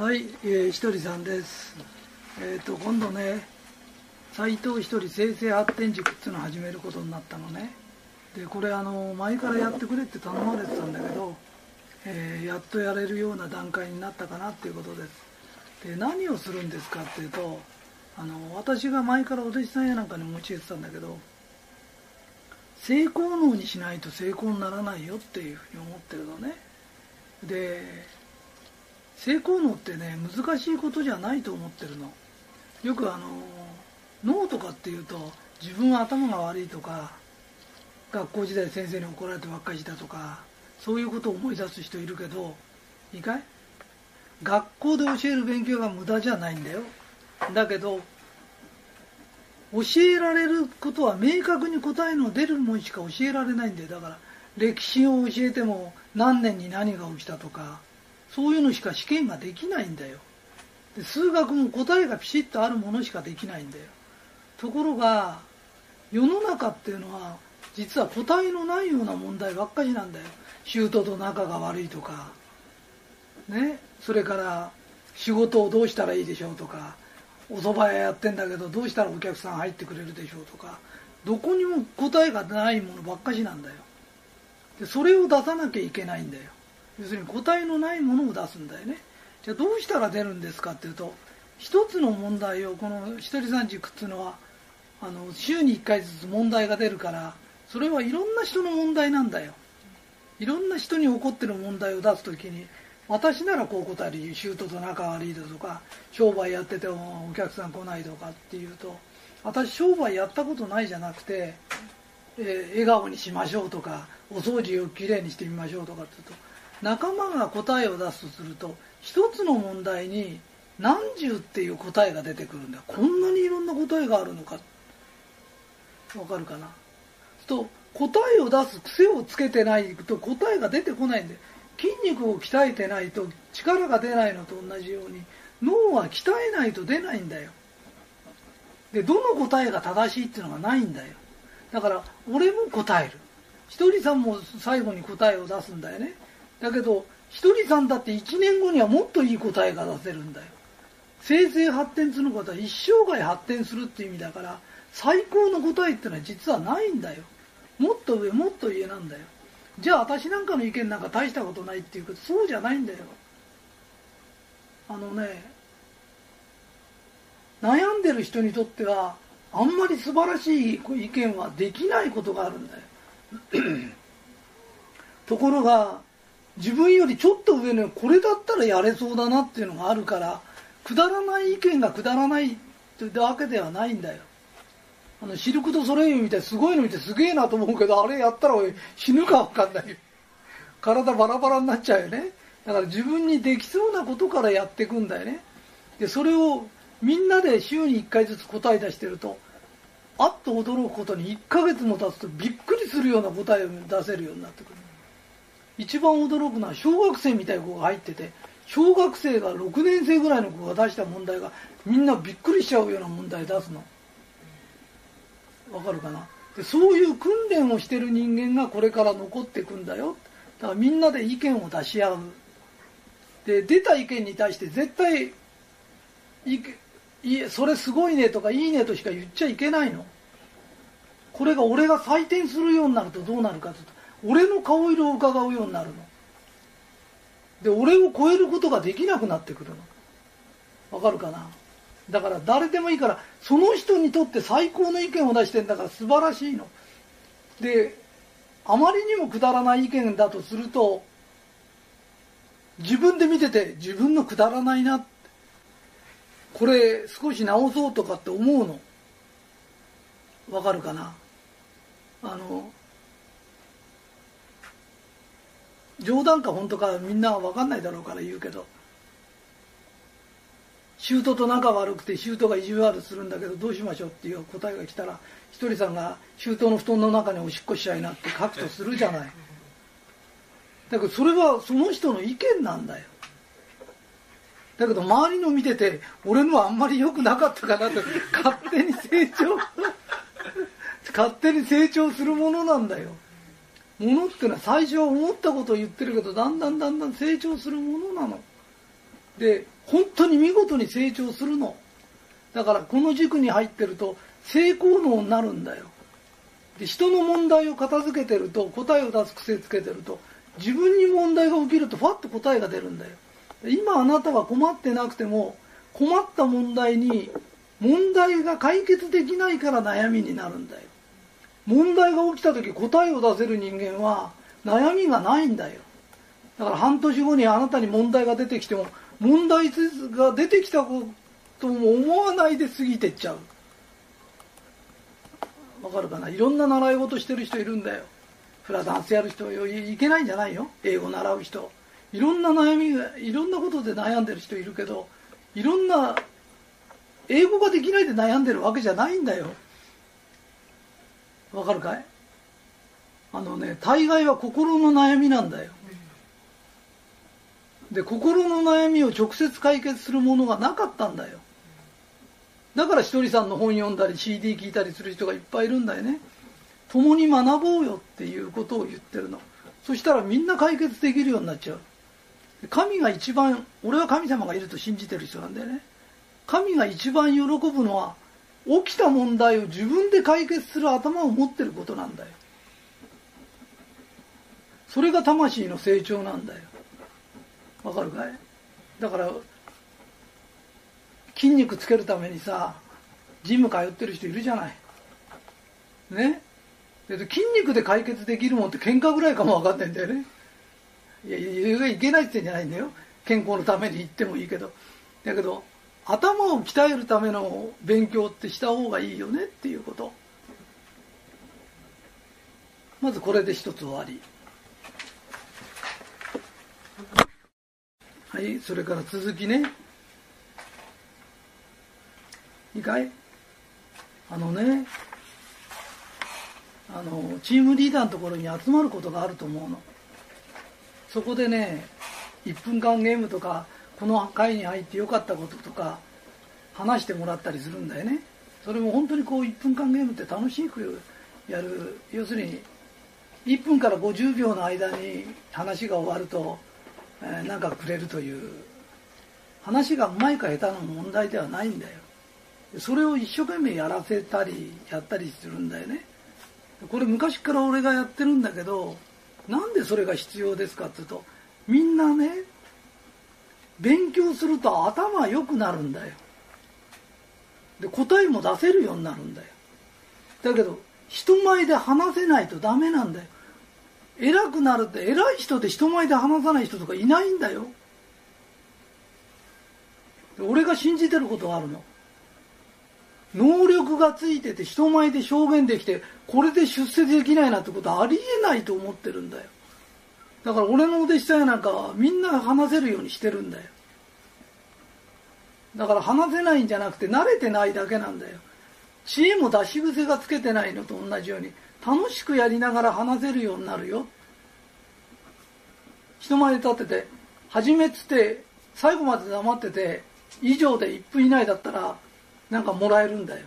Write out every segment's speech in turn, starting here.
はい、えー、ひとりさんです。えっ、と今度ね、斎藤ひとり生成発展塾っていうのを始めることになったのね。でこれあの前からやってくれって頼まれてたんだけど、えーやっとやれるような段階になったかなっていうことです。で何をするんですかっていうと、あの私が前からお弟子さんやなんかにも教えてたんだけど、性功能にしないと成功にならないよっていうふうに思ってるのね。で性功能ってね難しいことじゃないと思ってるの。よくあの脳とかっていうと自分は頭が悪いとか学校時代先生に怒られてばっかりしたとかそういうことを思い出す人いるけどいいかい？学校で教える勉強が無駄じゃないんだよ。だけど教えられることは明確に答えの出るもんしか教えられないんだよ。だから歴史を教えても何年に何が起きたとかそういうのしか試験ができないんだよ。で数学も答えがピシッとあるものしかできないんだよ。ところが世の中っていうのは実は答えのないような問題ばっかりなんだよ。シュートと仲が悪いとか。ね。それから仕事をどうしたらいいでしょうとか。お蕎麦屋やってんだけどどうしたらお客さん入ってくれるでしょうとか。どこにも答えがないものばっかしなんだよ。でそれを出さなきゃいけないんだよ。要するに答えのないものを出すんだよね。じゃあどうしたら出るんですかっていうと一つの問題をこのひとりさん塾っていうのはあの週に1回ずつ問題が出るからそれはいろんな人の問題なんだよ。いろんな人に起こってる問題を出すときに私ならこう答えるシュートと仲悪いだとか商売やっててもお客さん来ないとかっていうと私商売やったことないじゃなくて、えー笑顔にしましょうとかお掃除をきれいにしてみましょうとかって言うと仲間が答えを出すとすると一つの問題に何十っていう答えが出てくるんだ。こんなにいろんな答えがあるのか。わかるかな？と答えを出す癖をつけてないと答えが出てこないんで筋肉を鍛えてないと力が出ないのと同じように脳は鍛えないと出ないんだよ。でどの答えが正しいっていうのがないんだよ。だから俺も答える。ひとりさんも最後に答えを出すんだよね。だけどひとりさんだって1年後にはもっといい答えが出せるんだよ。生成発展することは一生涯発展するっていう意味だから最高の答えってのは実はないんだよ。もっと上もっと上なんだよ。じゃあ私なんかの意見なんか大したことないっていうけどそうじゃないんだよ。あのね悩んでる人にとってはあんまり素晴らしい意見はできないことがあるんだよ。ところが自分よりちょっと上のこれだったらやれそうだなっていうのがあるからくだらない意見がくだらないというわけではないんだよ。あのシルク・ド・ソレイユみたいすごいの見てすげえなと思うけどあれやったら死ぬか分かんないよ。体バラバラになっちゃうよね。だから自分にできそうなことからやっていくんだよね。でそれをみんなで週に1回ずつ答え出してるとあっと驚くことに1ヶ月も経つとびっくりするような答えを出せるようになってくる。一番驚くのは小学生みたいな子が入ってて小学生が6年生ぐらいの子が出した問題がみんなびっくりしちゃうような問題出すの。わかるかな？でそういう訓練をしてる人間がこれから残ってくんだよ。だからみんなで意見を出し合う。で出た意見に対して絶対いいそれすごいねとかいいねとしか言っちゃいけないの。これが俺が採点するようになるとどうなるかとと俺の顔色を伺うようになるの。で俺を超えることができなくなってくるの。わかるかな？だから誰でもいいからその人にとって最高の意見を出してんだから素晴らしいの。であまりにもくだらない意見だとすると自分で見てて自分のくだらないな。これ少し直そうとかって思うの。わかるかな？あの冗談か本当かみんな分かんないだろうから言うけど。舅と仲悪くて舅が意地悪するんだけどどうしましょうっていう答えが来たらひとりさんが舅の布団の中におしっこしちゃいなって書くとするじゃない。だけどそれはその人の意見なんだよ。だけど周りの見てて俺のはあんまり良くなかったかなと勝手に成長勝手に成長するものなんだよ。ものってのは最初は思ったことを言ってるけどだんだんだんだん成長するものなの。で本当に見事に成長するの。だからこの軸に入ってると成功能になるんだよ。で人の問題を片付けてると答えを出す癖つけてると自分に問題が起きるとファッと答えが出るんだよ。今あなたは困ってなくても困った問題に問題が解決できないから悩みになるんだよ。問題が起きた時答えを出せる人間は悩みがないんだよ。だから半年後にあなたに問題が出てきても問題が出てきたことも思わないで過ぎてっちゃう。わかるかな？いろんな習い事してる人いるんだよ。フラダンスやる人いけないんじゃないよ？英語習う人。いろんな悩みがいろんなことで悩んでる人いるけどいろんな英語ができないで悩んでるわけじゃないんだよ。わかるかい？あのね大概は心の悩みなんだよ。で心の悩みを直接解決するものがなかったんだよ。だからひとりさんの本読んだり CD 聞いたりする人がいっぱいいるんだよね。共に学ぼうよっていうことを言ってるの。そしたらみんな解決できるようになっちゃう。神が一番俺は神様がいると信じてる人なんだよね。神が一番喜ぶのは起きた問題を自分で解決する頭を持ってることなんだよ。それが魂の成長なんだよ。わかるかい？だから筋肉つけるためにさジム通ってる人いるじゃない。ね？筋肉で解決できるもんって喧嘩ぐらいかも分かってんだよね。いやいけないって言ってんじゃないんだよ。健康のために行ってもいいけど。だけど頭を鍛えるための勉強ってした方がいいよねっていうこと。まずこれで一つ終わり。はいそれから続きね。いいかい？あのねあのチームリーダーのところに集まることがあると思うの。そこでね1分間ゲームとかこの会に入ってよかったこととか話してもらったりするんだよね。それも本当にこう1分間ゲームって楽しくやる。要するに1分から50秒の間に話が終わるとえー、かくれるという。話がうまいか下手な問題ではないんだよ。それを一生懸命やらせたりやったりするんだよね。これ昔から俺がやってるんだけどなんでそれが必要ですかっていうとみんなね勉強すると頭良くなるんだよ。で答えも出せるようになるんだよ。だけど人前で話せないとダメなんだよ。偉くなるって偉い人で人前で話さない人とかいないんだよ。俺が信じてることがあるの。能力がついてて人前で証言できてこれで出世できないなってことはありえないと思ってるんだよ。だから俺のお弟子さんやなんかはみんなが話せるようにしてるんだよ。だから話せないんじゃなくて慣れてないだけなんだよ。知恵も出し癖がつけてないのと同じように楽しくやりながら話せるようになるよ。人前で立ってて「始め」っつって最後まで黙ってて以上で1分以内だったらなんかもらえるんだよ。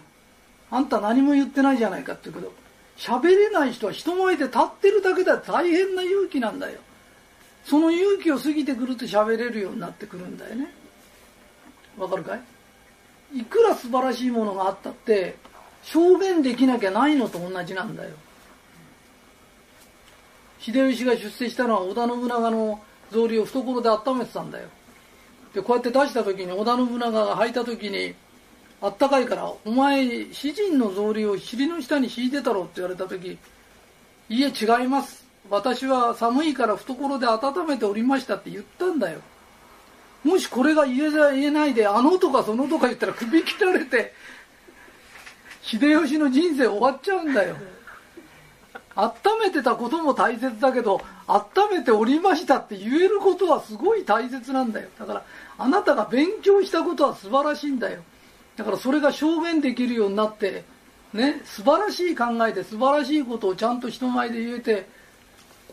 あんた何も言ってないじゃないかって言うけど喋れない人は人前で立ってるだけでは大変な勇気なんだよ。その勇気を過ぎてくると喋れるようになってくるんだよね。わかるかい？いくら素晴らしいものがあったって証言できなきゃないのと同じなんだよ。秀吉が出世したのは織田信長の草履を懐で温めてたんだよ。でこうやって出した時に織田信長が履いた時にあったかいから「お前詩人の草履を尻の下に敷いてたろ」って言われた時「いえ違います。私は寒いから懐で温めておりました」って言ったんだよ。もしこれが言えないで「あの」とか「その」とか言ったら首切られて秀吉の人生終わっちゃうんだよ。温めてたことも大切だけど温めておりましたって言えることはすごい大切なんだよ。だからあなたが勉強したことは素晴らしいんだよ。だからそれが証言できるようになってね素晴らしい考えで素晴らしいことをちゃんと人前で言えて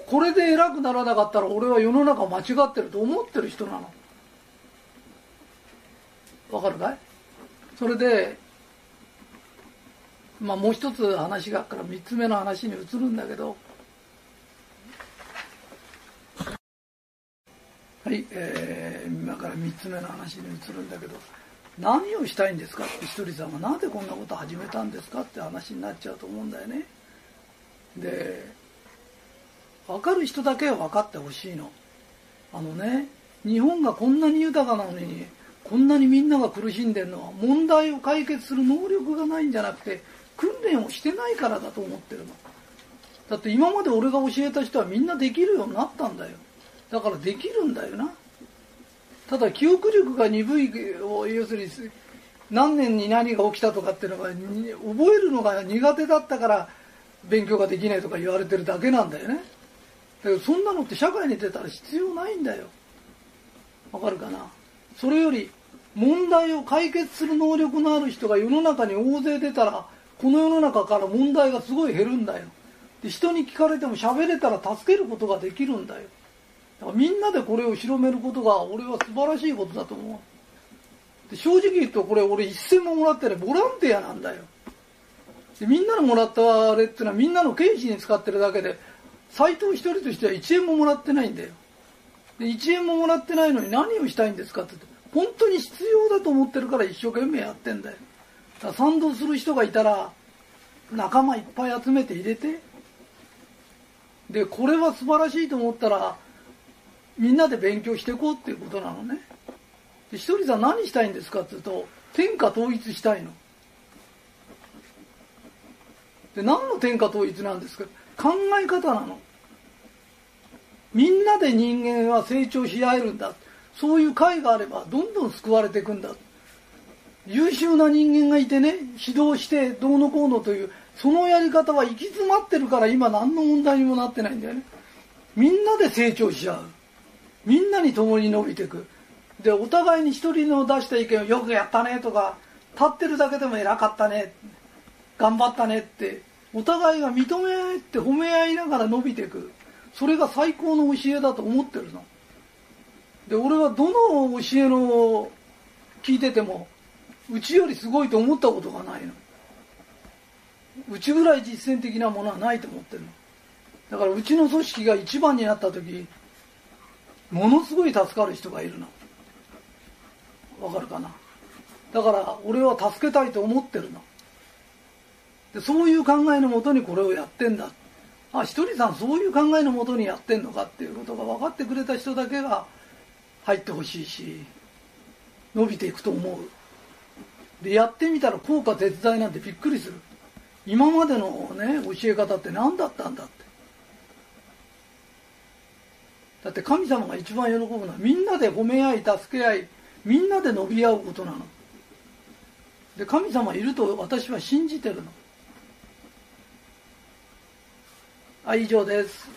これで偉くならなかったら俺は世の中間違ってると思ってる人なの。わかるかい？それでまあもう一つ話があから三つ目の話に移るんだけど。はい、えー、今から三つ目の話に移るんだけど。何をしたいんですかってひとりさんがなぜこんなこと始めたんですかって話になっちゃうと思うんだよね。で分かる人だけは分かってほしいの。あのね日本がこんなに豊かなのにこんなにみんなが苦しんでるのは問題を解決する能力がないんじゃなくて訓練をしてないからだと思ってるの。だって今まで俺が教えた人はみんなできるようになったんだよ。だからできるんだよな。ただ記憶力が鈍い要するに何年に何が起きたとかっていうのが覚えるのが苦手だったから勉強ができないとか言われてるだけなんだよね。だけどそんなのって社会に出たら必要ないんだよ。わかるかな？それより問題を解決する能力のある人が世の中に大勢出たらこの世の中から問題がすごい減るんだよ。で人に聞かれても喋れたら助けることができるんだよ。みんなでこれを広めることが俺は素晴らしいことだと思う。で正直言うとこれ俺一銭ももらってない。ボランティアなんだよ。でみんなのもらったあれっていうのはみんなの経費に使ってるだけで斎藤一人としては1円ももらってないんだよ。で1円ももらってないのに何をしたいんですかってって本当に必要だと思ってるから一生懸命やってんだよ。だ賛同する人がいたら仲間いっぱい集めて入れてでこれは素晴らしいと思ったらみんなで勉強していこうっていうことなのね。でひとりさん何したいんですかって言うと天下統一したいの。で何の天下統一なんですか？考え方なの。みんなで人間は成長し合えるんだ。そういう会があればどんどん救われていくんだ。優秀な人間がいてね指導してどうのこうのというそのやり方は行き詰まってるから今何の問題にもなってないんだよね。みんなで成長し合う。みんなに共に伸びていく。でお互いに一人の出した意見をよくやったねとか立ってるだけでも偉かったね頑張ったねってお互いが認め合って褒め合いながら伸びていく。それが最高の教えだと思ってるの。で俺はどの教えの聞いててもうちよりすごいと思ったことがないの。うちぐらい実践的なものはないと思ってるの。だからうちの組織が一番になった時ものすごい助かる人がいるのわかるかな？だから俺は助けたいと思ってるのでそういう考えのもとにこれをやってんだ。あひとりさんそういう考えのもとにやってんのかっていうことが分かってくれた人だけが入ってほしいし伸びていくと思う。でやってみたら効果絶大なんてびっくりする。今までのね教え方って何だったんだって。だって神様が一番喜ぶのはみんなで褒め合い助け合いみんなで伸び合うことなの。で神様いると私は信じてるの。はい以上です。